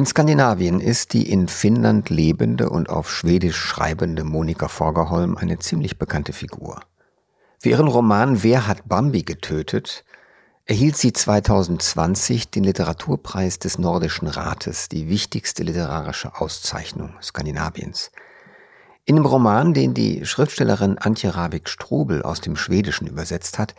In Skandinavien ist die in Finnland lebende und auf Schwedisch schreibende Monika Forgerholm eine ziemlich bekannte Figur. Für ihren Roman Wer hat Bambi getötet erhielt sie 2020 den Literaturpreis des Nordischen Rates, die wichtigste literarische Auszeichnung Skandinaviens. In dem Roman, den die Schriftstellerin Antje Rabik-Strubel aus dem Schwedischen übersetzt hat,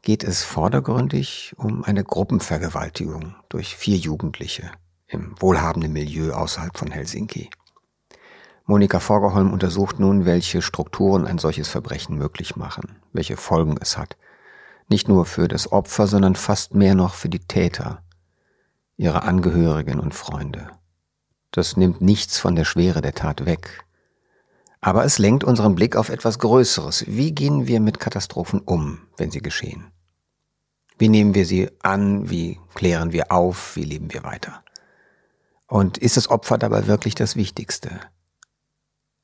geht es vordergründig um eine Gruppenvergewaltigung durch vier Jugendliche im wohlhabenden Milieu außerhalb von Helsinki. Monika Forgerholm untersucht nun, welche Strukturen ein solches Verbrechen möglich machen, welche Folgen es hat. Nicht nur für das Opfer, sondern fast mehr noch für die Täter, ihre Angehörigen und Freunde. Das nimmt nichts von der Schwere der Tat weg. Aber es lenkt unseren Blick auf etwas Größeres. Wie gehen wir mit Katastrophen um, wenn sie geschehen? Wie nehmen wir sie an? Wie klären wir auf? Wie leben wir weiter? Und ist das Opfer dabei wirklich das Wichtigste?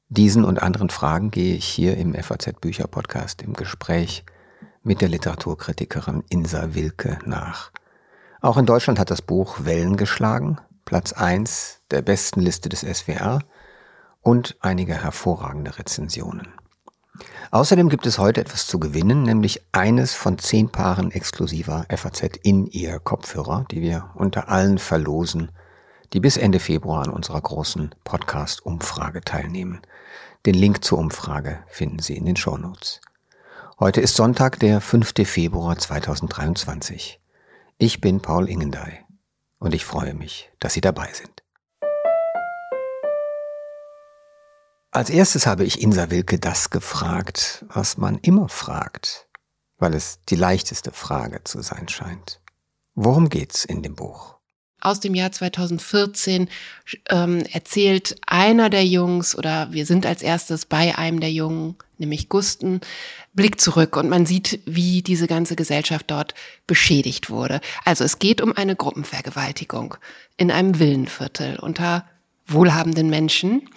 Diesen und anderen Fragen gehe ich hier im FAZ Bücher Podcast im Gespräch mit der Literaturkritikerin Insa Wilke nach. Auch in Deutschland hat das Buch Wellen geschlagen, Platz eins der besten Liste des SWR und einige hervorragende Rezensionen. Außerdem gibt es heute etwas zu gewinnen, nämlich eines von zehn Paaren exklusiver FAZ in ihr Kopfhörer, die wir unter allen verlosen die bis Ende Februar an unserer großen Podcast-Umfrage teilnehmen. Den Link zur Umfrage finden Sie in den Show Notes. Heute ist Sonntag, der 5. Februar 2023. Ich bin Paul Ingendey und ich freue mich, dass Sie dabei sind. Als erstes habe ich Insa Wilke das gefragt, was man immer fragt, weil es die leichteste Frage zu sein scheint. Worum geht's in dem Buch? Aus dem Jahr 2014 ähm, erzählt einer der Jungs oder wir sind als erstes bei einem der Jungen, nämlich Gusten, blickt zurück und man sieht, wie diese ganze Gesellschaft dort beschädigt wurde. Also es geht um eine Gruppenvergewaltigung in einem Villenviertel unter wohlhabenden Menschen.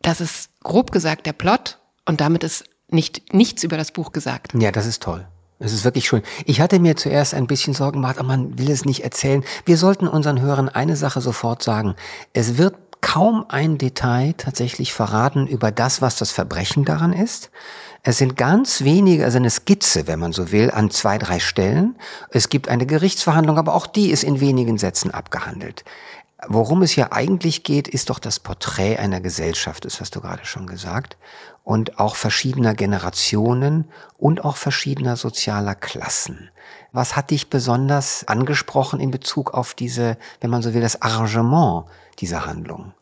Das ist grob gesagt der Plot und damit ist nicht nichts über das Buch gesagt. Ja, das ist toll. Es ist wirklich schön. Ich hatte mir zuerst ein bisschen Sorgen gemacht, aber man will es nicht erzählen. Wir sollten unseren Hörern eine Sache sofort sagen. Es wird kaum ein Detail tatsächlich verraten über das, was das Verbrechen daran ist. Es sind ganz wenige, also eine Skizze, wenn man so will, an zwei, drei Stellen. Es gibt eine Gerichtsverhandlung, aber auch die ist in wenigen Sätzen abgehandelt. Worum es ja eigentlich geht, ist doch das Porträt einer Gesellschaft, das hast du gerade schon gesagt, und auch verschiedener Generationen und auch verschiedener sozialer Klassen. Was hat dich besonders angesprochen in Bezug auf diese, wenn man so will, das Arrangement dieser Handlung?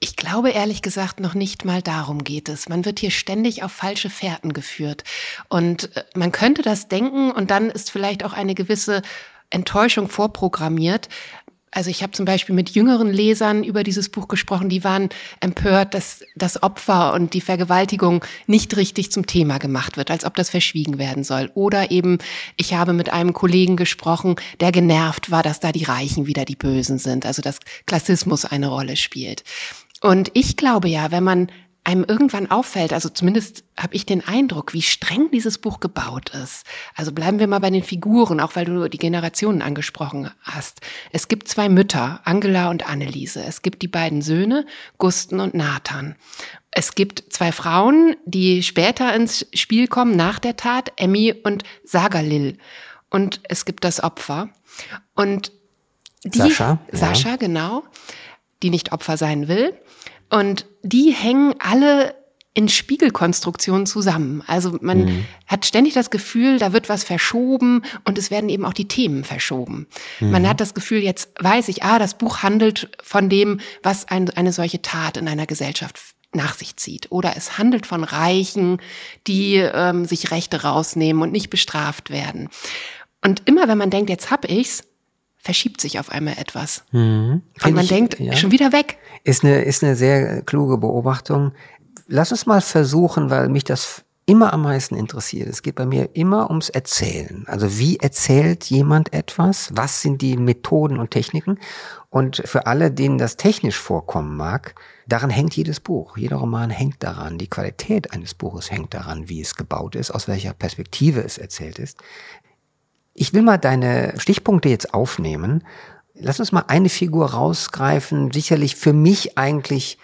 Ich glaube ehrlich gesagt noch nicht mal darum geht es. Man wird hier ständig auf falsche Fährten geführt. Und äh, man könnte das denken und dann ist vielleicht auch eine gewisse Enttäuschung vorprogrammiert. Also ich habe zum Beispiel mit jüngeren Lesern über dieses Buch gesprochen, die waren empört, dass das Opfer und die Vergewaltigung nicht richtig zum Thema gemacht wird, als ob das verschwiegen werden soll. Oder eben, ich habe mit einem Kollegen gesprochen, der genervt war, dass da die Reichen wieder die Bösen sind, also dass Klassismus eine Rolle spielt. Und ich glaube ja, wenn man einem irgendwann auffällt, also zumindest habe ich den Eindruck, wie streng dieses Buch gebaut ist. Also bleiben wir mal bei den Figuren, auch weil du die Generationen angesprochen hast. Es gibt zwei Mütter, Angela und Anneliese. Es gibt die beiden Söhne, Gusten und Nathan. Es gibt zwei Frauen, die später ins Spiel kommen, nach der Tat, Emmy und Sagalil. Und es gibt das Opfer. Und die, Sascha, Sascha, ja. genau, die nicht Opfer sein will. Und die hängen alle in Spiegelkonstruktionen zusammen. Also man mhm. hat ständig das Gefühl, da wird was verschoben und es werden eben auch die Themen verschoben. Mhm. Man hat das Gefühl, jetzt weiß ich, ah, das Buch handelt von dem, was ein, eine solche Tat in einer Gesellschaft nach sich zieht. Oder es handelt von Reichen, die ähm, sich Rechte rausnehmen und nicht bestraft werden. Und immer wenn man denkt, jetzt hab ich's, verschiebt sich auf einmal etwas. Mhm. Und man ich, denkt, ja. schon wieder weg. Ist eine, ist eine sehr kluge Beobachtung. Lass uns mal versuchen, weil mich das immer am meisten interessiert. Es geht bei mir immer ums Erzählen. Also wie erzählt jemand etwas? Was sind die Methoden und Techniken? Und für alle, denen das technisch vorkommen mag, daran hängt jedes Buch. Jeder Roman hängt daran. Die Qualität eines Buches hängt daran, wie es gebaut ist, aus welcher Perspektive es erzählt ist. Ich will mal deine Stichpunkte jetzt aufnehmen. lass uns mal eine Figur rausgreifen, sicherlich für mich eigentlich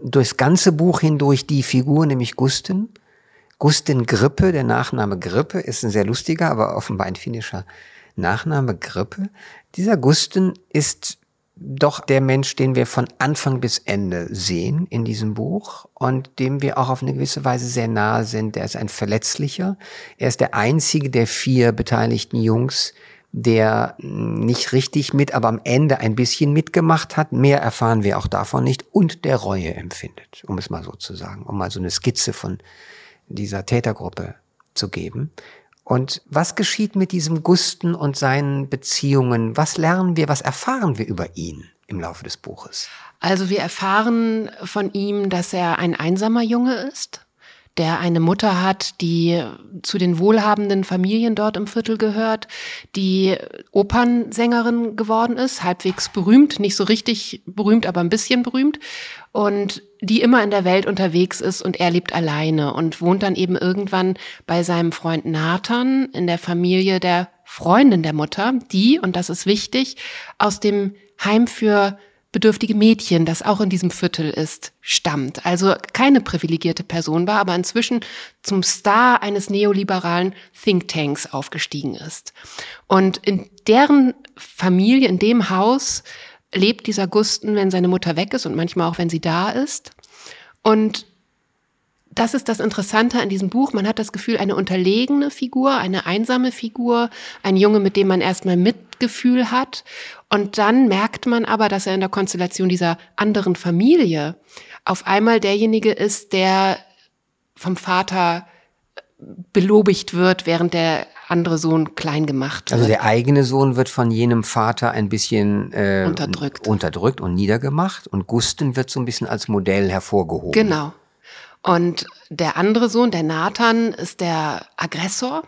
durchs ganze Buch hindurch die Figur, nämlich Gustin. Gustin Grippe, der Nachname Grippe, ist ein sehr lustiger, aber offenbar ein finnischer Nachname Grippe. Dieser Gustin ist doch der Mensch, den wir von Anfang bis Ende sehen in diesem Buch und dem wir auch auf eine gewisse Weise sehr nahe sind. Er ist ein Verletzlicher. Er ist der einzige der vier beteiligten Jungs, der nicht richtig mit, aber am Ende ein bisschen mitgemacht hat. Mehr erfahren wir auch davon nicht und der Reue empfindet, um es mal so zu sagen, um mal so eine Skizze von dieser Tätergruppe zu geben. Und was geschieht mit diesem Gusten und seinen Beziehungen? Was lernen wir, was erfahren wir über ihn im Laufe des Buches? Also wir erfahren von ihm, dass er ein einsamer Junge ist, der eine Mutter hat, die zu den wohlhabenden Familien dort im Viertel gehört, die Opernsängerin geworden ist, halbwegs berühmt, nicht so richtig berühmt, aber ein bisschen berühmt und die immer in der Welt unterwegs ist und er lebt alleine und wohnt dann eben irgendwann bei seinem Freund Nathan in der Familie der Freundin der Mutter, die, und das ist wichtig, aus dem Heim für bedürftige Mädchen, das auch in diesem Viertel ist, stammt. Also keine privilegierte Person war, aber inzwischen zum Star eines neoliberalen Thinktanks aufgestiegen ist. Und in deren Familie, in dem Haus, lebt dieser Gusten, wenn seine Mutter weg ist und manchmal auch, wenn sie da ist. Und das ist das Interessante an diesem Buch. Man hat das Gefühl, eine unterlegene Figur, eine einsame Figur, ein Junge, mit dem man erstmal Mitgefühl hat. Und dann merkt man aber, dass er in der Konstellation dieser anderen Familie auf einmal derjenige ist, der vom Vater belobigt wird, während der andere Sohn klein gemacht wird. Also der eigene Sohn wird von jenem Vater ein bisschen äh, unterdrückt. unterdrückt und niedergemacht und Gusten wird so ein bisschen als Modell hervorgehoben. Genau. Und der andere Sohn, der Nathan, ist der Aggressor.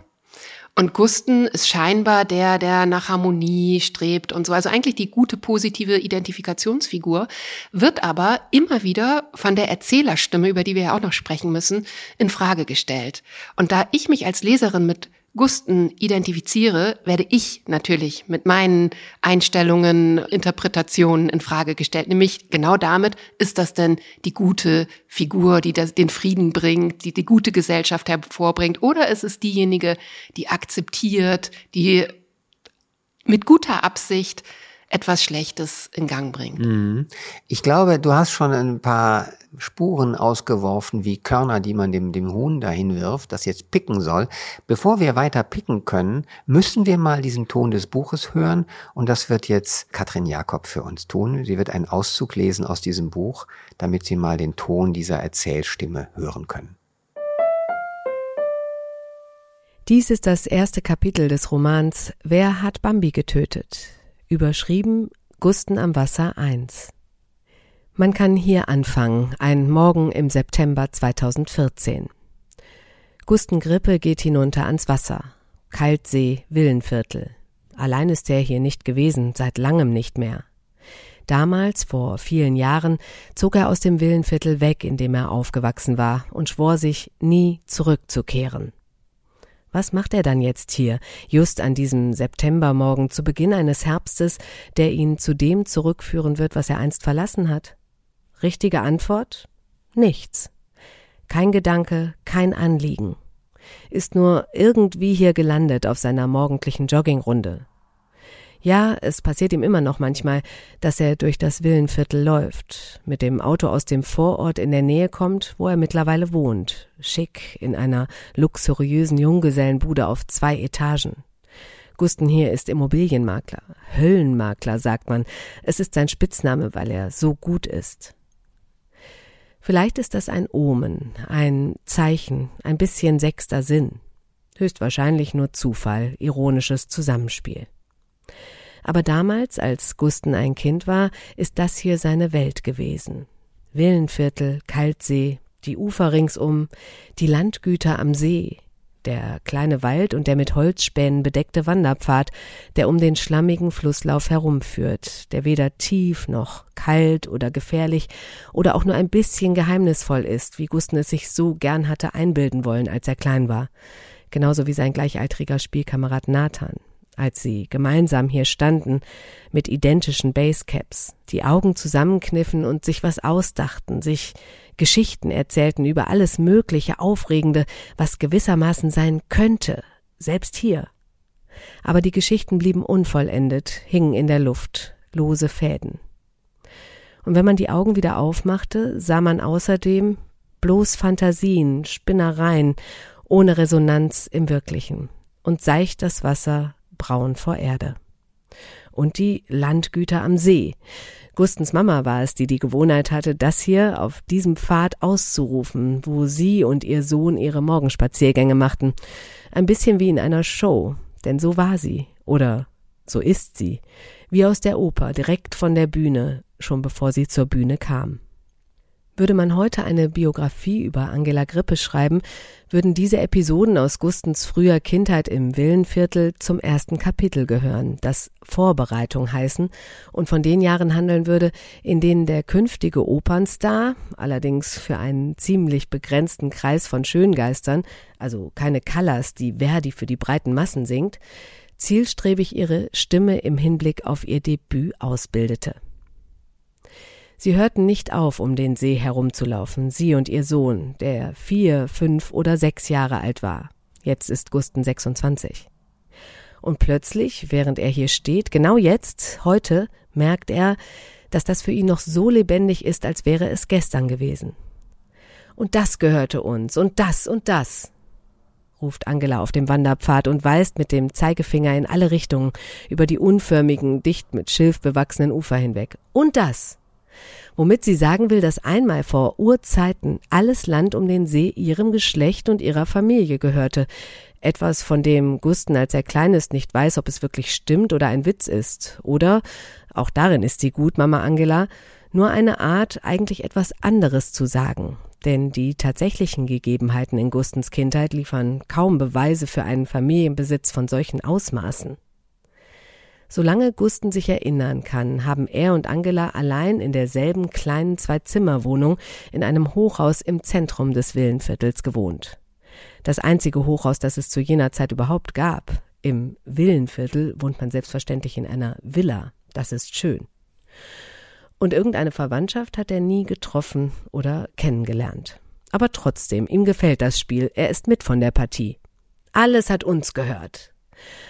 Und Gusten ist scheinbar der, der nach Harmonie strebt und so. Also eigentlich die gute, positive Identifikationsfigur, wird aber immer wieder von der Erzählerstimme, über die wir ja auch noch sprechen müssen, in Frage gestellt. Und da ich mich als Leserin mit Gusten identifiziere, werde ich natürlich mit meinen Einstellungen, Interpretationen in Frage gestellt. Nämlich genau damit, ist das denn die gute Figur, die das, den Frieden bringt, die die gute Gesellschaft hervorbringt? Oder ist es diejenige, die akzeptiert, die mit guter Absicht etwas Schlechtes in Gang bringt. Mhm. Ich glaube, du hast schon ein paar Spuren ausgeworfen, wie Körner, die man dem, dem Huhn dahin wirft, das jetzt picken soll. Bevor wir weiter picken können, müssen wir mal diesen Ton des Buches hören und das wird jetzt Katrin Jakob für uns tun. Sie wird einen Auszug lesen aus diesem Buch, damit Sie mal den Ton dieser Erzählstimme hören können. Dies ist das erste Kapitel des Romans Wer hat Bambi getötet? Überschrieben Gusten am Wasser 1. Man kann hier anfangen, ein Morgen im September 2014. Gusten Grippe geht hinunter ans Wasser. Kaltsee, Villenviertel. Allein ist er hier nicht gewesen, seit langem nicht mehr. Damals, vor vielen Jahren, zog er aus dem Villenviertel weg, in dem er aufgewachsen war, und schwor sich, nie zurückzukehren. Was macht er dann jetzt hier, just an diesem Septembermorgen zu Beginn eines Herbstes, der ihn zu dem zurückführen wird, was er einst verlassen hat? Richtige Antwort? Nichts. Kein Gedanke, kein Anliegen. Ist nur irgendwie hier gelandet auf seiner morgendlichen Joggingrunde. Ja, es passiert ihm immer noch manchmal, dass er durch das Villenviertel läuft, mit dem Auto aus dem Vorort in der Nähe kommt, wo er mittlerweile wohnt, schick in einer luxuriösen Junggesellenbude auf zwei Etagen. Gusten hier ist Immobilienmakler, Höllenmakler, sagt man. Es ist sein Spitzname, weil er so gut ist. Vielleicht ist das ein Omen, ein Zeichen, ein bisschen sechster Sinn. Höchstwahrscheinlich nur Zufall, ironisches Zusammenspiel. Aber damals, als Gusten ein Kind war, ist das hier seine Welt gewesen. Villenviertel, Kaltsee, die Ufer ringsum, die Landgüter am See, der kleine Wald und der mit Holzspänen bedeckte Wanderpfad, der um den schlammigen Flusslauf herumführt, der weder tief noch kalt oder gefährlich oder auch nur ein bisschen geheimnisvoll ist, wie Gusten es sich so gern hatte einbilden wollen, als er klein war, genauso wie sein gleichaltriger Spielkamerad Nathan als sie gemeinsam hier standen, mit identischen Basecaps, die Augen zusammenkniffen und sich was ausdachten, sich Geschichten erzählten über alles Mögliche, Aufregende, was gewissermaßen sein könnte, selbst hier. Aber die Geschichten blieben unvollendet, hingen in der Luft, lose Fäden. Und wenn man die Augen wieder aufmachte, sah man außerdem bloß Fantasien, Spinnereien, ohne Resonanz im Wirklichen. Und seicht das Wasser braun vor Erde. Und die Landgüter am See. Gustens Mama war es, die die Gewohnheit hatte, das hier auf diesem Pfad auszurufen, wo sie und ihr Sohn ihre Morgenspaziergänge machten. Ein bisschen wie in einer Show, denn so war sie, oder so ist sie, wie aus der Oper, direkt von der Bühne, schon bevor sie zur Bühne kam. Würde man heute eine Biografie über Angela Grippe schreiben, würden diese Episoden aus Gustens früher Kindheit im Villenviertel zum ersten Kapitel gehören, das Vorbereitung heißen und von den Jahren handeln würde, in denen der künftige Opernstar, allerdings für einen ziemlich begrenzten Kreis von Schöngeistern, also keine Callas, die Verdi für die breiten Massen singt, zielstrebig ihre Stimme im Hinblick auf ihr Debüt ausbildete. Sie hörten nicht auf, um den See herumzulaufen, sie und ihr Sohn, der vier, fünf oder sechs Jahre alt war. Jetzt ist Gusten 26. Und plötzlich, während er hier steht, genau jetzt, heute, merkt er, dass das für ihn noch so lebendig ist, als wäre es gestern gewesen. Und das gehörte uns, und das und das, ruft Angela auf dem Wanderpfad und weist mit dem Zeigefinger in alle Richtungen über die unförmigen, dicht mit Schilf bewachsenen Ufer hinweg. Und das womit sie sagen will, dass einmal vor Urzeiten alles Land um den See ihrem Geschlecht und ihrer Familie gehörte. Etwas, von dem Gusten, als er klein ist, nicht weiß, ob es wirklich stimmt oder ein Witz ist. Oder, auch darin ist sie gut, Mama Angela, nur eine Art, eigentlich etwas anderes zu sagen. Denn die tatsächlichen Gegebenheiten in Gustens Kindheit liefern kaum Beweise für einen Familienbesitz von solchen Ausmaßen. Solange Gusten sich erinnern kann, haben er und Angela allein in derselben kleinen Zwei-Zimmer-Wohnung in einem Hochhaus im Zentrum des Villenviertels gewohnt. Das einzige Hochhaus, das es zu jener Zeit überhaupt gab. Im Villenviertel wohnt man selbstverständlich in einer Villa. Das ist schön. Und irgendeine Verwandtschaft hat er nie getroffen oder kennengelernt. Aber trotzdem, ihm gefällt das Spiel, er ist mit von der Partie. Alles hat uns gehört.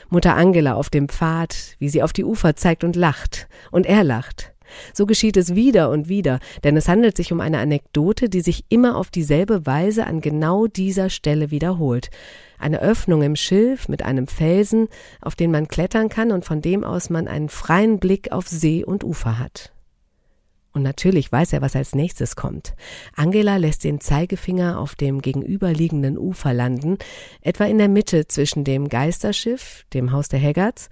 Mutter Angela auf dem Pfad, wie sie auf die Ufer zeigt und lacht, und er lacht. So geschieht es wieder und wieder, denn es handelt sich um eine Anekdote, die sich immer auf dieselbe Weise an genau dieser Stelle wiederholt. Eine Öffnung im Schilf mit einem Felsen, auf den man klettern kann und von dem aus man einen freien Blick auf See und Ufer hat. Und natürlich weiß er, was als nächstes kommt. Angela lässt den Zeigefinger auf dem gegenüberliegenden Ufer landen, etwa in der Mitte zwischen dem Geisterschiff, dem Haus der Haggards,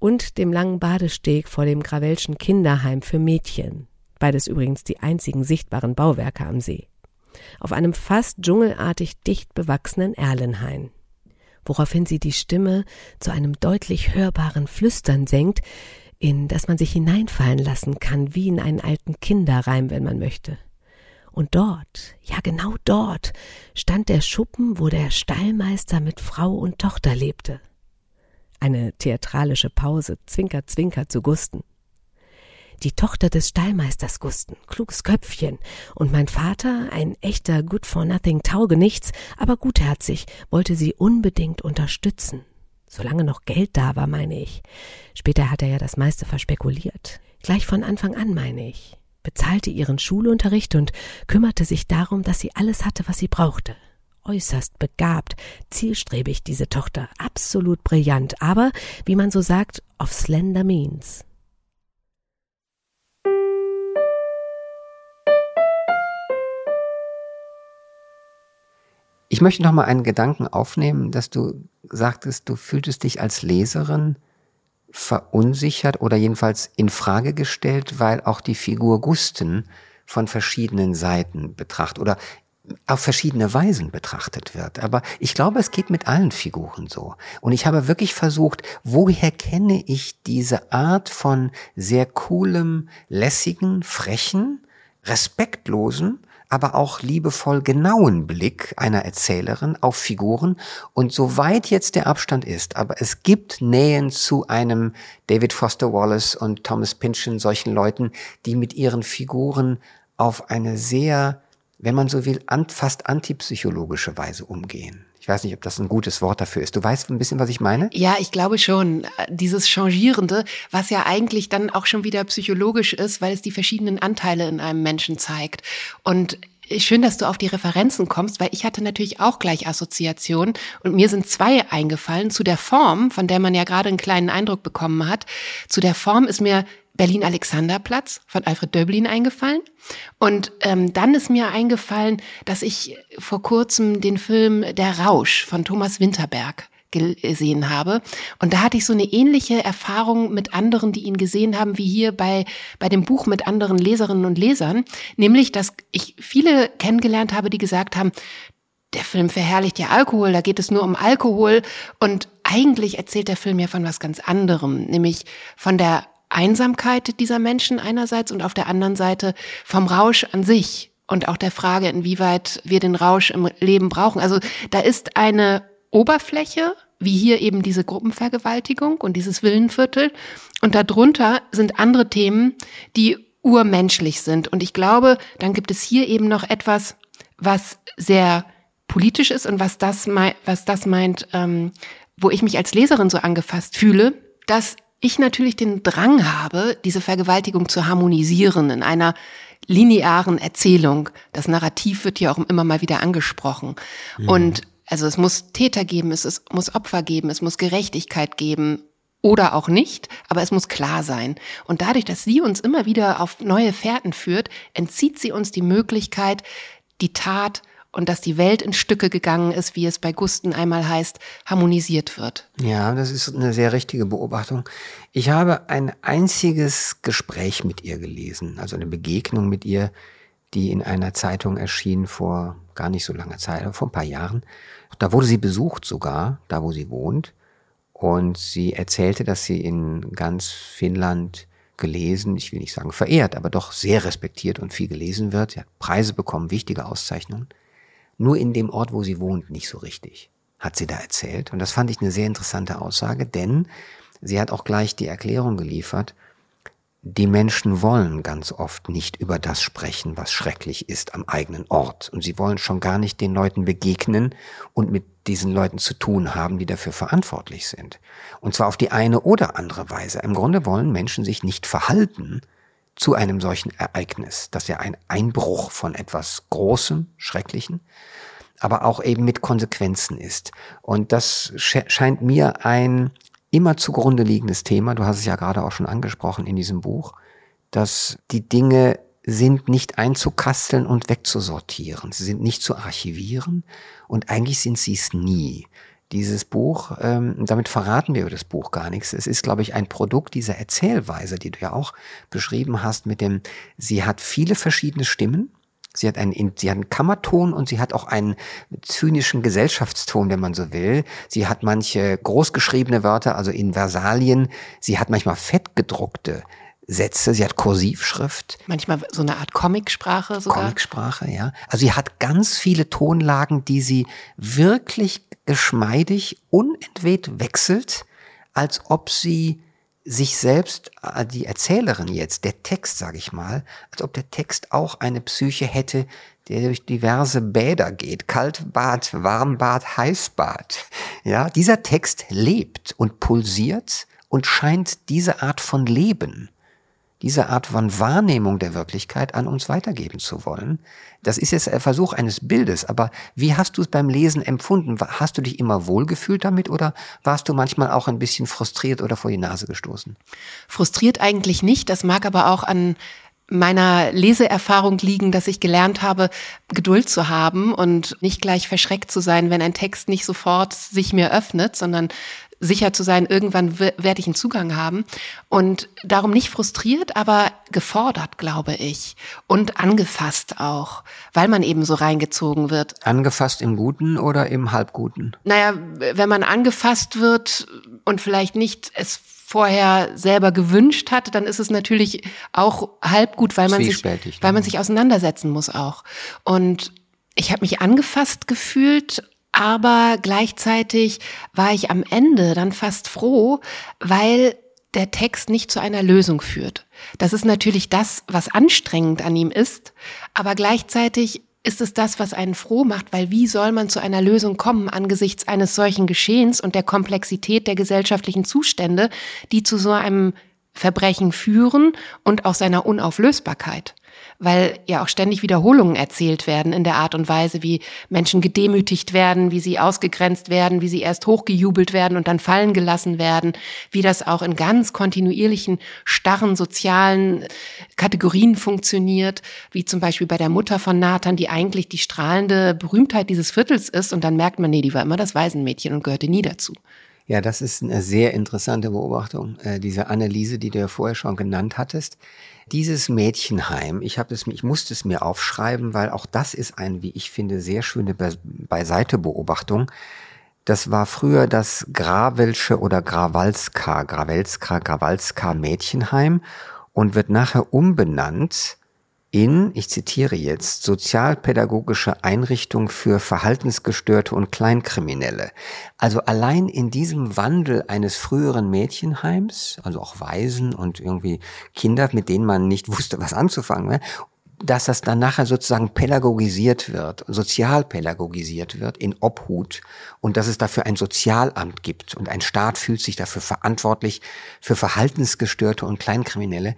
und dem langen Badesteg vor dem Gravelschen Kinderheim für Mädchen. Beides übrigens die einzigen sichtbaren Bauwerke am See. Auf einem fast dschungelartig dicht bewachsenen Erlenhain woraufhin sie die Stimme zu einem deutlich hörbaren Flüstern senkt, in das man sich hineinfallen lassen kann, wie in einen alten Kinderreim, wenn man möchte. Und dort, ja genau dort, stand der Schuppen, wo der Stallmeister mit Frau und Tochter lebte. Eine theatralische Pause, Zwinker, Zwinker zu Gusten. Die Tochter des Stallmeisters Gusten, kluges Köpfchen, und mein Vater, ein echter Good-for-Nothing Taugenichts, aber gutherzig, wollte sie unbedingt unterstützen. Solange noch Geld da war, meine ich. Später hat er ja das meiste verspekuliert. Gleich von Anfang an, meine ich. Bezahlte ihren Schulunterricht und kümmerte sich darum, dass sie alles hatte, was sie brauchte. Äußerst begabt, zielstrebig, diese Tochter, absolut brillant, aber, wie man so sagt, of slender means. Ich möchte noch mal einen Gedanken aufnehmen, dass du sagtest, du fühltest dich als Leserin verunsichert oder jedenfalls in Frage gestellt, weil auch die Figur Gusten von verschiedenen Seiten betrachtet oder auf verschiedene Weisen betrachtet wird. Aber ich glaube, es geht mit allen Figuren so. Und ich habe wirklich versucht, woher kenne ich diese Art von sehr coolem, lässigen, frechen, respektlosen, aber auch liebevoll genauen Blick einer Erzählerin auf Figuren. Und soweit jetzt der Abstand ist, aber es gibt Nähen zu einem David Foster Wallace und Thomas Pynchon, solchen Leuten, die mit ihren Figuren auf eine sehr, wenn man so will, fast antipsychologische Weise umgehen. Ich weiß nicht, ob das ein gutes Wort dafür ist. Du weißt ein bisschen, was ich meine? Ja, ich glaube schon. Dieses Changierende, was ja eigentlich dann auch schon wieder psychologisch ist, weil es die verschiedenen Anteile in einem Menschen zeigt. Und Schön, dass du auf die Referenzen kommst, weil ich hatte natürlich auch gleich Assoziationen und mir sind zwei eingefallen. Zu der Form, von der man ja gerade einen kleinen Eindruck bekommen hat. Zu der Form ist mir Berlin-Alexanderplatz von Alfred Döblin eingefallen. Und ähm, dann ist mir eingefallen, dass ich vor kurzem den Film Der Rausch von Thomas Winterberg gesehen habe. Und da hatte ich so eine ähnliche Erfahrung mit anderen, die ihn gesehen haben, wie hier bei, bei dem Buch mit anderen Leserinnen und Lesern. Nämlich, dass ich viele kennengelernt habe, die gesagt haben, der Film verherrlicht ja Alkohol, da geht es nur um Alkohol. Und eigentlich erzählt der Film ja von was ganz anderem, nämlich von der Einsamkeit dieser Menschen einerseits und auf der anderen Seite vom Rausch an sich und auch der Frage, inwieweit wir den Rausch im Leben brauchen. Also da ist eine Oberfläche, wie hier eben diese Gruppenvergewaltigung und dieses Villenviertel. Und darunter sind andere Themen, die urmenschlich sind. Und ich glaube, dann gibt es hier eben noch etwas, was sehr politisch ist und was das, was das meint, ähm, wo ich mich als Leserin so angefasst fühle, dass ich natürlich den Drang habe, diese Vergewaltigung zu harmonisieren in einer linearen Erzählung. Das Narrativ wird ja auch immer mal wieder angesprochen. Mhm. Und also es muss Täter geben, es, es muss Opfer geben, es muss Gerechtigkeit geben oder auch nicht, aber es muss klar sein. Und dadurch, dass sie uns immer wieder auf neue Fährten führt, entzieht sie uns die Möglichkeit, die Tat und dass die Welt in Stücke gegangen ist, wie es bei Gusten einmal heißt, harmonisiert wird. Ja, das ist eine sehr richtige Beobachtung. Ich habe ein einziges Gespräch mit ihr gelesen, also eine Begegnung mit ihr, die in einer Zeitung erschien vor gar nicht so langer Zeit, vor ein paar Jahren. Da wurde sie besucht sogar, da wo sie wohnt. Und sie erzählte, dass sie in ganz Finnland gelesen, ich will nicht sagen verehrt, aber doch sehr respektiert und viel gelesen wird. Sie hat Preise bekommen, wichtige Auszeichnungen nur in dem Ort, wo sie wohnt, nicht so richtig, hat sie da erzählt. Und das fand ich eine sehr interessante Aussage, denn sie hat auch gleich die Erklärung geliefert, die Menschen wollen ganz oft nicht über das sprechen, was schrecklich ist am eigenen Ort. Und sie wollen schon gar nicht den Leuten begegnen und mit diesen Leuten zu tun haben, die dafür verantwortlich sind. Und zwar auf die eine oder andere Weise. Im Grunde wollen Menschen sich nicht verhalten, zu einem solchen Ereignis, das ja ein Einbruch von etwas Großem, Schrecklichen, aber auch eben mit Konsequenzen ist. Und das scheint mir ein immer zugrunde liegendes Thema, du hast es ja gerade auch schon angesprochen in diesem Buch, dass die Dinge sind nicht einzukasteln und wegzusortieren. Sie sind nicht zu archivieren und eigentlich sind sie es nie dieses Buch, ähm, damit verraten wir über das Buch gar nichts. Es ist, glaube ich, ein Produkt dieser Erzählweise, die du ja auch beschrieben hast, mit dem, sie hat viele verschiedene Stimmen. Sie hat einen, sie hat einen Kammerton und sie hat auch einen zynischen Gesellschaftston, wenn man so will. Sie hat manche großgeschriebene Wörter, also in Versalien. Sie hat manchmal fettgedruckte Sätze, sie hat Kursivschrift. Manchmal so eine Art Comicsprache sogar. Comicsprache, ja. Also sie hat ganz viele Tonlagen, die sie wirklich geschmeidig, unentwegt wechselt, als ob sie sich selbst, äh, die Erzählerin jetzt, der Text, sage ich mal, als ob der Text auch eine Psyche hätte, der durch diverse Bäder geht. Kaltbad, Warmbad, Heißbad. Ja, dieser Text lebt und pulsiert und scheint diese Art von Leben diese Art von Wahrnehmung der Wirklichkeit an uns weitergeben zu wollen. Das ist jetzt ein Versuch eines Bildes, aber wie hast du es beim Lesen empfunden? Hast du dich immer wohlgefühlt damit oder warst du manchmal auch ein bisschen frustriert oder vor die Nase gestoßen? Frustriert eigentlich nicht. Das mag aber auch an meiner Leseerfahrung liegen, dass ich gelernt habe, Geduld zu haben und nicht gleich verschreckt zu sein, wenn ein Text nicht sofort sich mir öffnet, sondern sicher zu sein, irgendwann werde ich einen Zugang haben. Und darum nicht frustriert, aber gefordert, glaube ich. Und angefasst auch, weil man eben so reingezogen wird. Angefasst im Guten oder im Halbguten? Naja, wenn man angefasst wird und vielleicht nicht es vorher selber gewünscht hat, dann ist es natürlich auch halb gut, weil man sich, weil man sich auseinandersetzen muss auch. Und ich habe mich angefasst gefühlt, aber gleichzeitig war ich am Ende dann fast froh, weil der Text nicht zu einer Lösung führt. Das ist natürlich das, was anstrengend an ihm ist, aber gleichzeitig ist es das, was einen froh macht, weil wie soll man zu einer Lösung kommen angesichts eines solchen Geschehens und der Komplexität der gesellschaftlichen Zustände, die zu so einem Verbrechen führen und auch seiner Unauflösbarkeit weil ja auch ständig Wiederholungen erzählt werden in der Art und Weise, wie Menschen gedemütigt werden, wie sie ausgegrenzt werden, wie sie erst hochgejubelt werden und dann fallen gelassen werden, wie das auch in ganz kontinuierlichen, starren sozialen Kategorien funktioniert, wie zum Beispiel bei der Mutter von Nathan, die eigentlich die strahlende Berühmtheit dieses Viertels ist und dann merkt man, nee, die war immer das Waisenmädchen und gehörte nie dazu. Ja, das ist eine sehr interessante Beobachtung, äh, diese Anneliese, die du ja vorher schon genannt hattest. Dieses Mädchenheim, ich habe es, ich musste es mir aufschreiben, weil auch das ist ein, wie ich finde, sehr schöne Be Beiseitebeobachtung. Das war früher das Gravelsche oder Grawalska, Gravelska, Grawalska Mädchenheim und wird nachher umbenannt in, ich zitiere jetzt, sozialpädagogische Einrichtung für Verhaltensgestörte und Kleinkriminelle. Also allein in diesem Wandel eines früheren Mädchenheims, also auch Waisen und irgendwie Kinder, mit denen man nicht wusste, was anzufangen, ne, dass das dann nachher sozusagen pädagogisiert wird, sozialpädagogisiert wird in Obhut und dass es dafür ein Sozialamt gibt und ein Staat fühlt sich dafür verantwortlich für Verhaltensgestörte und Kleinkriminelle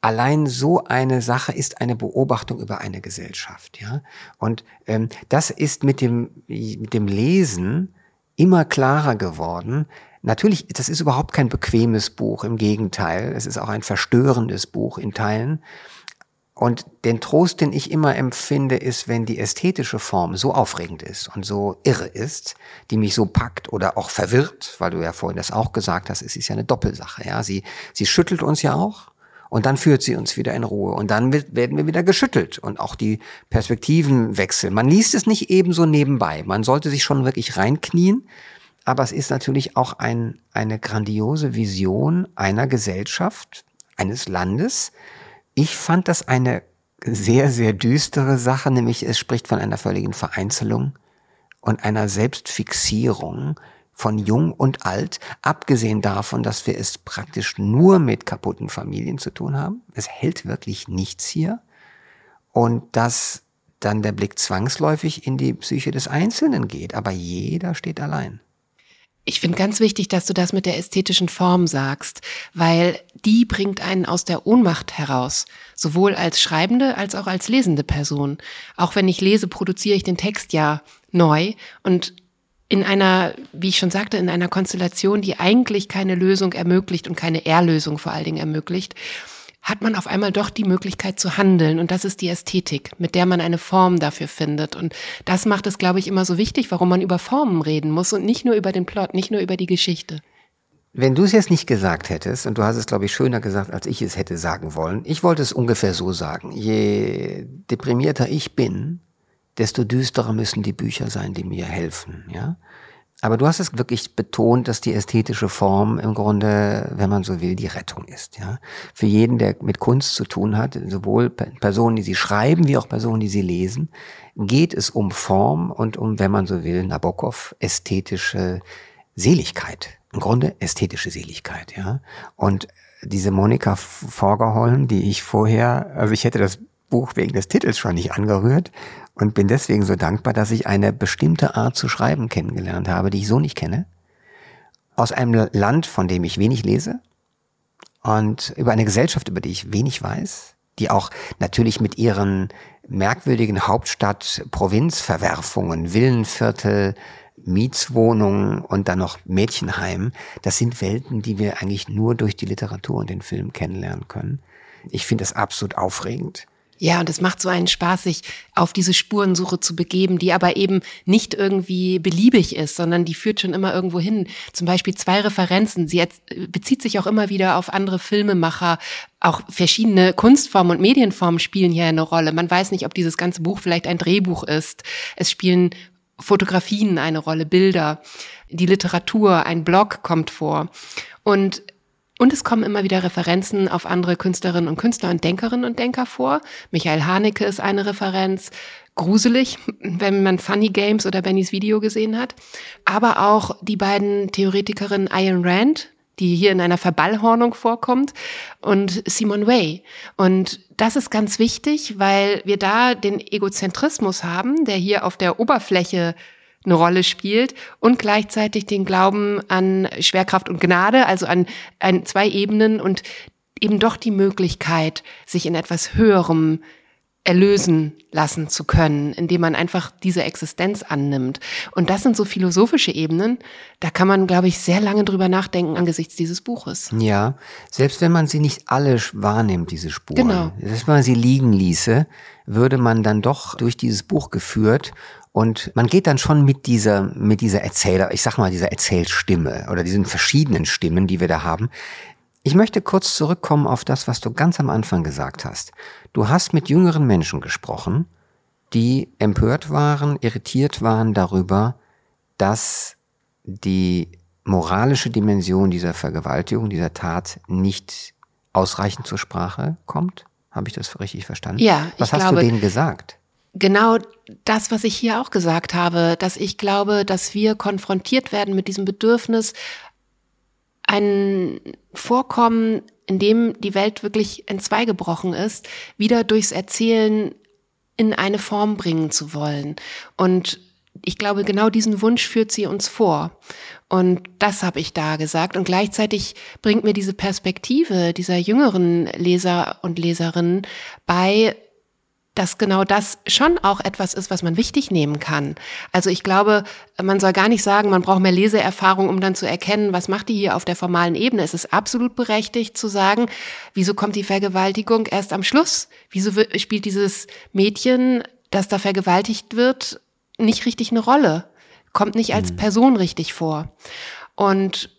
allein so eine Sache ist eine Beobachtung über eine Gesellschaft, ja. Und ähm, das ist mit dem mit dem Lesen immer klarer geworden. Natürlich, das ist überhaupt kein bequemes Buch. Im Gegenteil, es ist auch ein verstörendes Buch in Teilen. Und den Trost, den ich immer empfinde, ist, wenn die ästhetische Form so aufregend ist und so irre ist, die mich so packt oder auch verwirrt, weil du ja vorhin das auch gesagt hast, es ist ja eine Doppelsache, ja. Sie, sie schüttelt uns ja auch, und dann führt sie uns wieder in Ruhe. Und dann werden wir wieder geschüttelt und auch die Perspektiven wechseln. Man liest es nicht ebenso nebenbei. Man sollte sich schon wirklich reinknien. Aber es ist natürlich auch ein, eine grandiose Vision einer Gesellschaft, eines Landes. Ich fand das eine sehr, sehr düstere Sache, nämlich es spricht von einer völligen Vereinzelung und einer Selbstfixierung, von jung und alt, abgesehen davon, dass wir es praktisch nur mit kaputten Familien zu tun haben. Es hält wirklich nichts hier. Und dass dann der Blick zwangsläufig in die Psyche des Einzelnen geht. Aber jeder steht allein. Ich finde ganz wichtig, dass du das mit der ästhetischen Form sagst, weil die bringt einen aus der Ohnmacht heraus, sowohl als schreibende als auch als lesende Person. Auch wenn ich lese, produziere ich den Text ja neu und in einer, wie ich schon sagte, in einer Konstellation, die eigentlich keine Lösung ermöglicht und keine Erlösung vor allen Dingen ermöglicht, hat man auf einmal doch die Möglichkeit zu handeln. Und das ist die Ästhetik, mit der man eine Form dafür findet. Und das macht es, glaube ich, immer so wichtig, warum man über Formen reden muss und nicht nur über den Plot, nicht nur über die Geschichte. Wenn du es jetzt nicht gesagt hättest, und du hast es, glaube ich, schöner gesagt, als ich es hätte sagen wollen, ich wollte es ungefähr so sagen. Je deprimierter ich bin, desto düsterer müssen die Bücher sein, die mir helfen, ja. Aber du hast es wirklich betont, dass die ästhetische Form im Grunde, wenn man so will, die Rettung ist, ja. Für jeden, der mit Kunst zu tun hat, sowohl Personen, die sie schreiben, wie auch Personen, die sie lesen, geht es um Form und um, wenn man so will, Nabokov, ästhetische Seligkeit. Im Grunde ästhetische Seligkeit, ja. Und diese Monika Forgerholm, die ich vorher, also ich hätte das Buch wegen des Titels schon nicht angerührt und bin deswegen so dankbar, dass ich eine bestimmte Art zu schreiben kennengelernt habe, die ich so nicht kenne. Aus einem Land, von dem ich wenig lese und über eine Gesellschaft, über die ich wenig weiß, die auch natürlich mit ihren merkwürdigen Hauptstadt-Provinzverwerfungen, Villenviertel, Mietswohnungen und dann noch Mädchenheim, das sind Welten, die wir eigentlich nur durch die Literatur und den Film kennenlernen können. Ich finde es absolut aufregend. Ja, und es macht so einen Spaß, sich auf diese Spurensuche zu begeben, die aber eben nicht irgendwie beliebig ist, sondern die führt schon immer irgendwo hin. Zum Beispiel zwei Referenzen. Sie bezieht sich auch immer wieder auf andere Filmemacher. Auch verschiedene Kunstformen und Medienformen spielen hier eine Rolle. Man weiß nicht, ob dieses ganze Buch vielleicht ein Drehbuch ist. Es spielen Fotografien eine Rolle, Bilder, die Literatur, ein Blog kommt vor. Und Und es kommen immer wieder Referenzen auf andere Künstlerinnen und Künstler und Denkerinnen und Denker vor. Michael Haneke ist eine Referenz. Gruselig, wenn man Funny Games oder Bennys Video gesehen hat. Aber auch die beiden Theoretikerinnen Ayn Rand, die hier in einer Verballhornung vorkommt, und Simon Way. Und das ist ganz wichtig, weil wir da den Egozentrismus haben, der hier auf der Oberfläche eine Rolle spielt und gleichzeitig den Glauben an Schwerkraft und Gnade, also an, an zwei Ebenen und eben doch die Möglichkeit, sich in etwas Höherem erlösen lassen zu können, indem man einfach diese Existenz annimmt. Und das sind so philosophische Ebenen, da kann man, glaube ich, sehr lange drüber nachdenken angesichts dieses Buches. Ja, selbst wenn man sie nicht alle wahrnimmt, diese Spuren, genau. selbst wenn man sie liegen ließe, würde man dann doch durch dieses Buch geführt und man geht dann schon mit dieser, mit dieser Erzähler, ich sag mal, dieser Erzählstimme oder diesen verschiedenen Stimmen, die wir da haben, ich möchte kurz zurückkommen auf das, was du ganz am Anfang gesagt hast. Du hast mit jüngeren Menschen gesprochen, die empört waren, irritiert waren darüber, dass die moralische Dimension dieser Vergewaltigung, dieser Tat nicht ausreichend zur Sprache kommt. Habe ich das richtig verstanden? Ja. Was hast glaube, du denen gesagt? Genau das, was ich hier auch gesagt habe, dass ich glaube, dass wir konfrontiert werden mit diesem Bedürfnis, ein Vorkommen, in dem die Welt wirklich entzweigebrochen ist, wieder durchs Erzählen in eine Form bringen zu wollen. Und ich glaube, genau diesen Wunsch führt sie uns vor. Und das habe ich da gesagt. Und gleichzeitig bringt mir diese Perspektive dieser jüngeren Leser und Leserinnen bei, dass genau das schon auch etwas ist, was man wichtig nehmen kann. Also ich glaube, man soll gar nicht sagen, man braucht mehr Leseerfahrung, um dann zu erkennen, was macht die hier auf der formalen Ebene. Es ist absolut berechtigt zu sagen, wieso kommt die Vergewaltigung erst am Schluss? Wieso spielt dieses Mädchen, das da vergewaltigt wird, nicht richtig eine Rolle? Kommt nicht als mhm. Person richtig vor. Und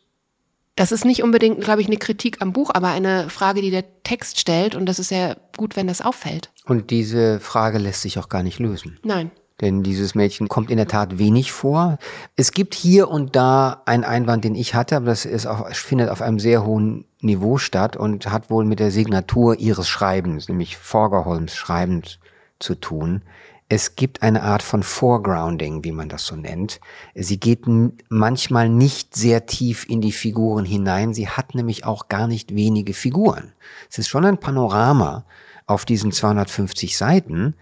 das ist nicht unbedingt, glaube ich, eine Kritik am Buch, aber eine Frage, die der Text stellt. Und das ist ja gut, wenn das auffällt. Und diese Frage lässt sich auch gar nicht lösen. Nein. Denn dieses Mädchen kommt in der Tat wenig vor. Es gibt hier und da einen Einwand, den ich hatte, aber das ist auch, findet auf einem sehr hohen Niveau statt und hat wohl mit der Signatur ihres Schreibens, nämlich Forgerholms Schreibens zu tun. Es gibt eine Art von Foregrounding, wie man das so nennt. Sie geht manchmal nicht sehr tief in die Figuren hinein. Sie hat nämlich auch gar nicht wenige Figuren. Es ist schon ein Panorama auf diesen 250 Seiten.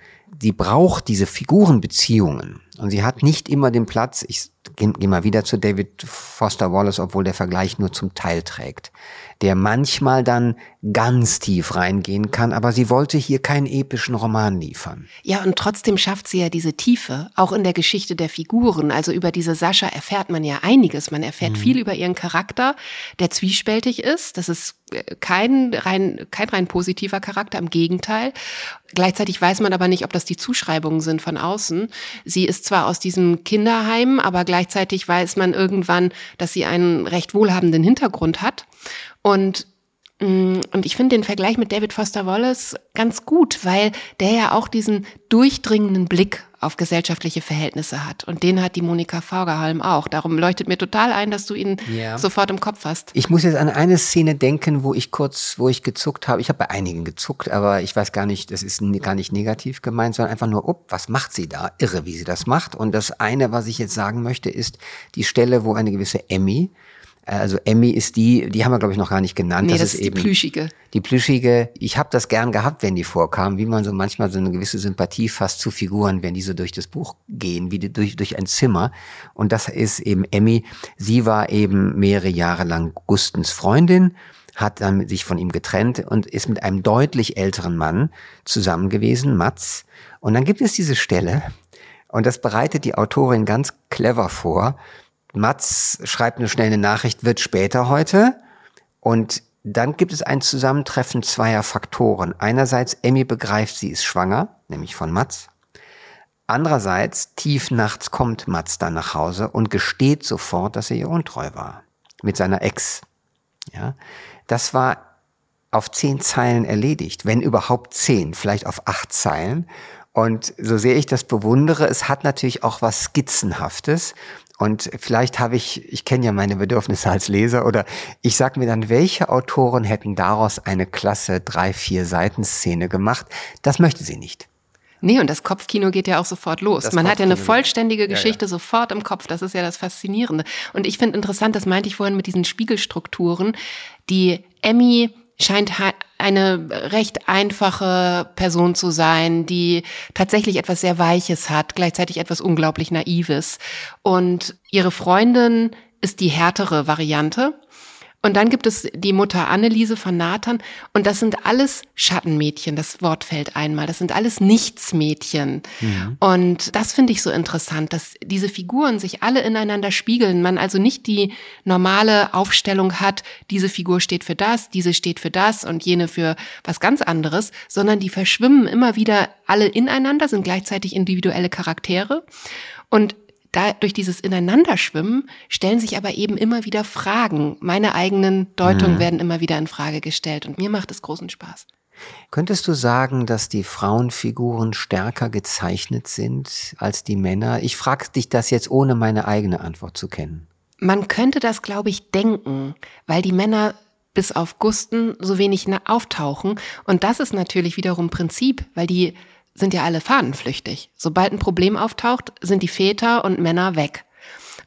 Sie braucht diese Figurenbeziehungen. Und sie hat nicht immer den Platz, ich gehe geh mal wieder zu David Foster Wallace, obwohl der Vergleich nur zum Teil trägt der manchmal dann ganz tief reingehen kann, aber sie wollte hier keinen epischen Roman liefern. Ja, und trotzdem schafft sie ja diese Tiefe, auch in der Geschichte der Figuren. Also über diese Sascha erfährt man ja einiges. Man erfährt mhm. viel über ihren Charakter, der zwiespältig ist. Das ist äh, kein rein, kein rein positiver Charakter, im Gegenteil. Gleichzeitig weiß man aber nicht, ob das die Zuschreibungen sind von außen. Sie ist zwar aus diesem Kinderheim, aber gleichzeitig weiß man irgendwann, dass sie einen recht wohlhabenden Hintergrund hat. Und mm, und ich finde den Vergleich mit David Foster Wallace ganz gut, weil der ja auch diesen durchdringenden Blick auf gesellschaftliche Verhältnisse hat. Und den hat die Monika Faugerhalm auch. Darum leuchtet mir total ein, dass du ihn ja. sofort im Kopf hast. Ich muss jetzt an eine Szene denken, wo ich kurz, wo ich gezuckt habe. Ich habe bei einigen gezuckt, aber ich weiß gar nicht, das ist gar nicht negativ gemeint, sondern einfach nur, oh, was macht sie da? Irre, wie sie das macht. Und das eine, was ich jetzt sagen möchte, ist die Stelle, wo eine gewisse Emmy also Emmy ist die, die haben wir glaube ich noch gar nicht genannt. Nee, das, das ist, die eben plüschige. Die plüschige. Ich habe das gern gehabt, wenn die vorkamen, wie man so manchmal so eine gewisse Sympathie fast zu Figuren, wenn die so durch das Buch gehen, wie die durch durch ein Zimmer. Und das ist eben Emmy. Sie war eben mehrere Jahre lang Gustens Freundin hat dann sich von ihm getrennt und ist mit einem deutlich älteren Mann zusammen gewesen, Mats. Und dann gibt es diese Stelle, und das bereitet die Autorin ganz clever vor, Mats schreibt nur schnell eine Nachricht, wird später heute. Und dann gibt es ein Zusammentreffen zweier Faktoren. Einerseits, Emmy begreift, sie ist schwanger, nämlich von Mats. Andererseits, tief nachts kommt Mats dann nach Hause und gesteht sofort, dass er ihr untreu war. Mit seiner Ex. Ja. Das war auf zehn Zeilen erledigt, wenn überhaupt zehn, vielleicht auf acht Zeilen. Und so sehr ich das bewundere, es hat natürlich auch was Skizzenhaftes. Und vielleicht habe ich, ich kenne ja meine Bedürfnisse als Leser, oder ich sage mir dann, welche Autoren hätten daraus eine klasse drei, vier Seitenszene gemacht? Das möchte sie nicht. Nee, und das Kopfkino geht ja auch sofort los. Das Man hat ja eine vollständige Geschichte ja, ja. sofort im Kopf. Das ist ja das Faszinierende. Und ich finde interessant, das meinte ich vorhin mit diesen Spiegelstrukturen, die Emmy scheint eine recht einfache Person zu sein, die tatsächlich etwas sehr Weiches hat, gleichzeitig etwas unglaublich Naives. Und ihre Freundin ist die härtere Variante. Und dann gibt es die Mutter Anneliese von Nathan. Und das sind alles Schattenmädchen. Das Wort fällt einmal. Das sind alles Nichtsmädchen. Mhm. Und das finde ich so interessant, dass diese Figuren sich alle ineinander spiegeln. Man also nicht die normale Aufstellung hat, diese Figur steht für das, diese steht für das und jene für was ganz anderes, sondern die verschwimmen immer wieder alle ineinander, sind gleichzeitig individuelle Charaktere. Und da, durch dieses Ineinanderschwimmen stellen sich aber eben immer wieder Fragen. Meine eigenen Deutungen mhm. werden immer wieder in Frage gestellt und mir macht es großen Spaß. Könntest du sagen, dass die Frauenfiguren stärker gezeichnet sind als die Männer? Ich frage dich das jetzt, ohne meine eigene Antwort zu kennen. Man könnte das, glaube ich, denken, weil die Männer bis auf Gusten so wenig auftauchen. Und das ist natürlich wiederum Prinzip, weil die sind ja alle fahnenflüchtig. Sobald ein Problem auftaucht, sind die Väter und Männer weg.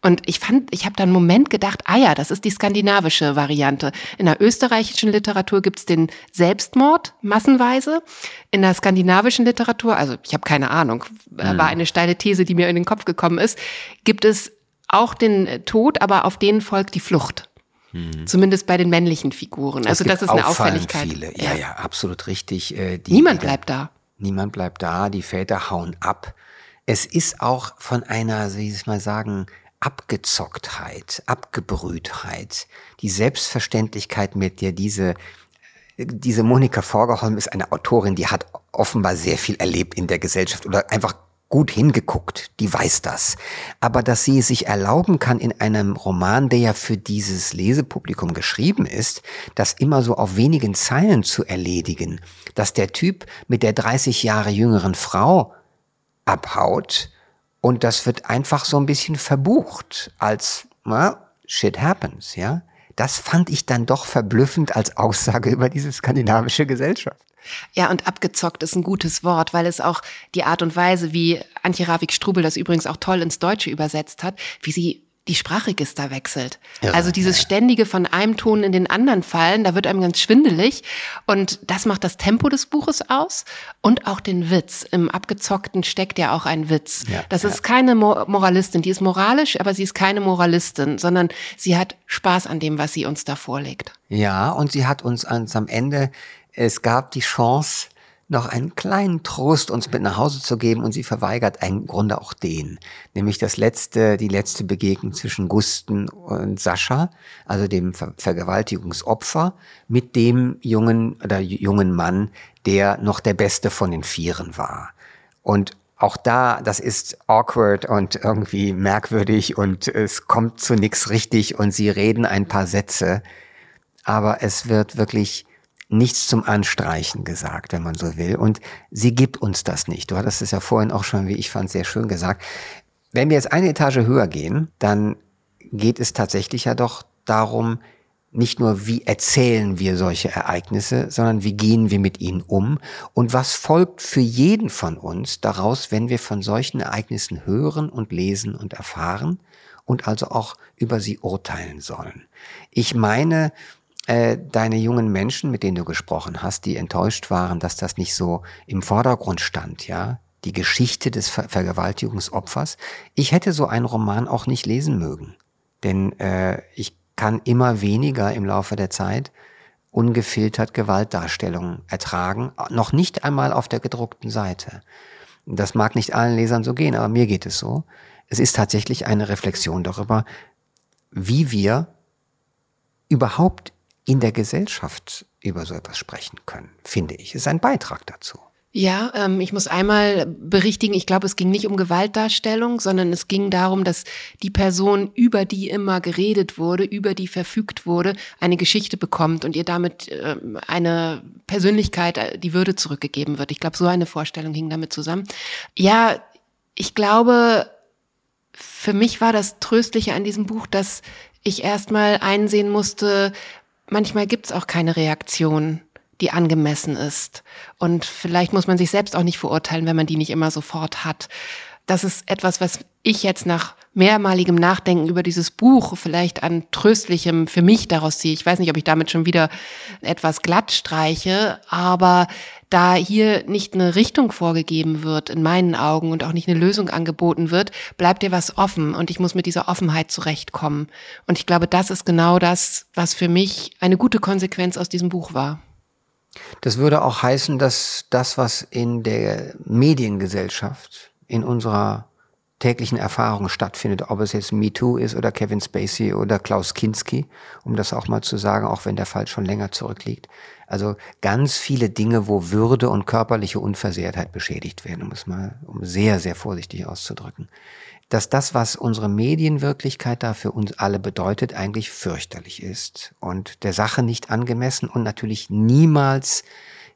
Und ich fand, ich habe da einen Moment gedacht, ah ja, das ist die skandinavische Variante. In der österreichischen Literatur gibt's den Selbstmord massenweise. In der skandinavischen Literatur, also ich habe keine Ahnung, mhm. war eine steile These, die mir in den Kopf gekommen ist, gibt es auch den Tod, aber auf den folgt die Flucht. Mhm. Zumindest bei den männlichen Figuren. Also das ist eine Auffälligkeit. Viele. Ja, ja, absolut richtig. Äh, die, Niemand bleibt da. Niemand bleibt da, die Väter hauen ab. Es ist auch von einer, wie ich mal sagen, Abgezocktheit, Abgebrühtheit, die Selbstverständlichkeit, mit der diese diese Monika Vorgeholm ist eine Autorin, die hat offenbar sehr viel erlebt in der Gesellschaft oder einfach gut hingeguckt, die weiß das. Aber dass sie es sich erlauben kann, in einem Roman, der ja für dieses Lesepublikum geschrieben ist, das immer so auf wenigen Zeilen zu erledigen, dass der Typ mit der 30 Jahre jüngeren Frau abhaut und das wird einfach so ein bisschen verbucht als, well, shit happens, ja. Das fand ich dann doch verblüffend als Aussage über diese skandinavische Gesellschaft. Ja, und abgezockt ist ein gutes Wort, weil es auch die Art und Weise, wie Antje Ravik-Strubel das übrigens auch toll ins Deutsche übersetzt hat, wie sie die Sprachregister wechselt. Ja, also dieses ja. ständige von einem Ton in den anderen fallen, da wird einem ganz schwindelig. Und das macht das Tempo des Buches aus und auch den Witz. Im Abgezockten steckt ja auch ein Witz. Ja, das ist keine Moralistin, die ist moralisch, aber sie ist keine Moralistin, sondern sie hat Spaß an dem, was sie uns da vorlegt. Ja, und sie hat uns ans am Ende es gab die Chance, noch einen kleinen Trost uns mit nach Hause zu geben und sie verweigert im Grunde auch den. Nämlich das letzte, die letzte Begegnung zwischen Gusten und Sascha, also dem Ver Vergewaltigungsopfer, mit dem jungen oder jungen Mann, der noch der beste von den Vieren war. Und auch da, das ist awkward und irgendwie merkwürdig und es kommt zu nichts richtig und sie reden ein paar Sätze, aber es wird wirklich nichts zum Anstreichen gesagt, wenn man so will. Und sie gibt uns das nicht. Du hattest es ja vorhin auch schon, wie ich fand, sehr schön gesagt. Wenn wir jetzt eine Etage höher gehen, dann geht es tatsächlich ja doch darum, nicht nur, wie erzählen wir solche Ereignisse, sondern wie gehen wir mit ihnen um und was folgt für jeden von uns daraus, wenn wir von solchen Ereignissen hören und lesen und erfahren und also auch über sie urteilen sollen. Ich meine, äh, deine jungen Menschen, mit denen du gesprochen hast, die enttäuscht waren, dass das nicht so im Vordergrund stand, ja? Die Geschichte des Ver Vergewaltigungsopfers. Ich hätte so einen Roman auch nicht lesen mögen. Denn äh, ich kann immer weniger im Laufe der Zeit ungefiltert Gewaltdarstellungen ertragen, noch nicht einmal auf der gedruckten Seite. Das mag nicht allen Lesern so gehen, aber mir geht es so. Es ist tatsächlich eine Reflexion darüber, wie wir überhaupt in der Gesellschaft über so etwas sprechen können, finde ich. Ist ein Beitrag dazu. Ja, ähm, ich muss einmal berichtigen, ich glaube, es ging nicht um Gewaltdarstellung, sondern es ging darum, dass die Person, über die immer geredet wurde, über die verfügt wurde, eine Geschichte bekommt und ihr damit äh, eine Persönlichkeit, äh, die Würde zurückgegeben wird. Ich glaube, so eine Vorstellung hing damit zusammen. Ja, ich glaube, für mich war das Tröstliche an diesem Buch, dass ich erstmal einsehen musste, manchmal gibt's auch keine Reaktion die angemessen ist. Und vielleicht muss man sich selbst auch nicht verurteilen, wenn man die nicht immer sofort hat. Das ist etwas, was ich jetzt nach mehrmaligem Nachdenken über dieses Buch vielleicht an tröstlichem für mich daraus ziehe. Ich weiß nicht, ob ich damit schon wieder etwas glatt streiche, aber da hier nicht eine Richtung vorgegeben wird in meinen Augen und auch nicht eine Lösung angeboten wird, bleibt dir was offen und ich muss mit dieser Offenheit zurechtkommen. Und ich glaube, das ist genau das, was für mich eine gute Konsequenz aus diesem Buch war. Das würde auch heißen, dass das, was in der Mediengesellschaft, in unserer täglichen Erfahrung stattfindet, ob es jetzt MeToo ist oder Kevin Spacey oder Klaus Kinski, um das auch mal zu sagen, auch wenn der Fall schon länger zurückliegt. Also ganz viele Dinge, wo Würde und körperliche Unversehrtheit beschädigt werden, um es mal um sehr, sehr vorsichtig auszudrücken dass das, was unsere Medienwirklichkeit da für uns alle bedeutet, eigentlich fürchterlich ist und der Sache nicht angemessen und natürlich niemals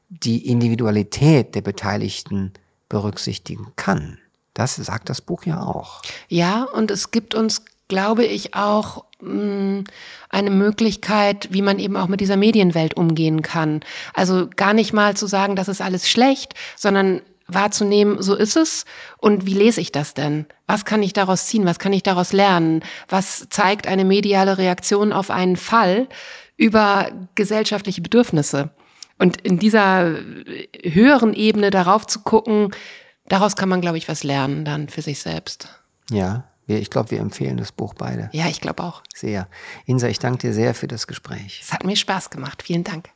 die Individualität der Beteiligten berücksichtigen kann. Das sagt das Buch ja auch. Ja, und es gibt uns, glaube ich, auch mm, eine Möglichkeit, wie man eben auch mit dieser Medienwelt umgehen kann. Also gar nicht mal zu sagen, das ist alles schlecht, sondern wahrzunehmen, so ist es und wie lese ich das denn? Was kann ich daraus ziehen? Was kann ich daraus lernen? Was zeigt eine mediale Reaktion auf einen Fall über gesellschaftliche Bedürfnisse? Und in dieser höheren Ebene darauf zu gucken, daraus kann man, glaube ich, was lernen dann für sich selbst. Ja, ich glaube, wir empfehlen das Buch beide. Ja, ich glaube auch. Sehr. Insa, ich danke dir sehr für das Gespräch. Es hat mir Spaß gemacht. Vielen Dank.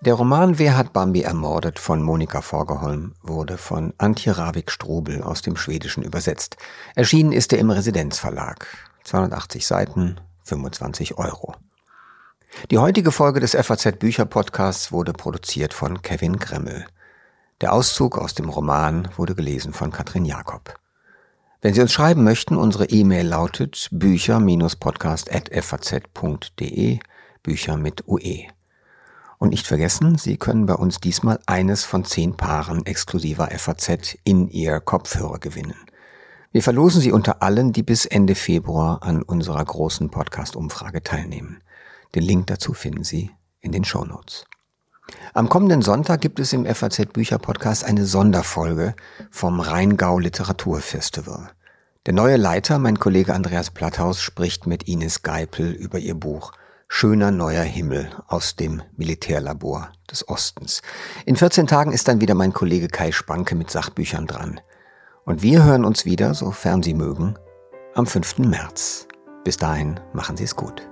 Der Roman Wer hat Bambi ermordet von Monika Vorgeholm wurde von Antje Ravik-Strobel aus dem Schwedischen übersetzt. Erschienen ist er im Residenzverlag. 280 Seiten, 25 Euro. Die heutige Folge des FAZ Bücher Podcasts wurde produziert von Kevin Gremmel. Der Auszug aus dem Roman wurde gelesen von Katrin Jakob. Wenn Sie uns schreiben möchten, unsere E-Mail lautet bücher-podcast.faz.de, Bücher mit UE. Und nicht vergessen, Sie können bei uns diesmal eines von zehn Paaren exklusiver FAZ in Ihr Kopfhörer gewinnen. Wir verlosen sie unter allen, die bis Ende Februar an unserer großen Podcast-Umfrage teilnehmen. Den Link dazu finden Sie in den Show Notes. Am kommenden Sonntag gibt es im FAZ Bücher Podcast eine Sonderfolge vom Rheingau Literaturfestival. Der neue Leiter, mein Kollege Andreas Platthaus, spricht mit Ines Geipel über ihr Buch schöner neuer Himmel aus dem Militärlabor des Ostens. In 14 Tagen ist dann wieder mein Kollege Kai Spanke mit Sachbüchern dran. Und wir hören uns wieder, sofern Sie mögen, am 5. März. Bis dahin machen Sie es gut.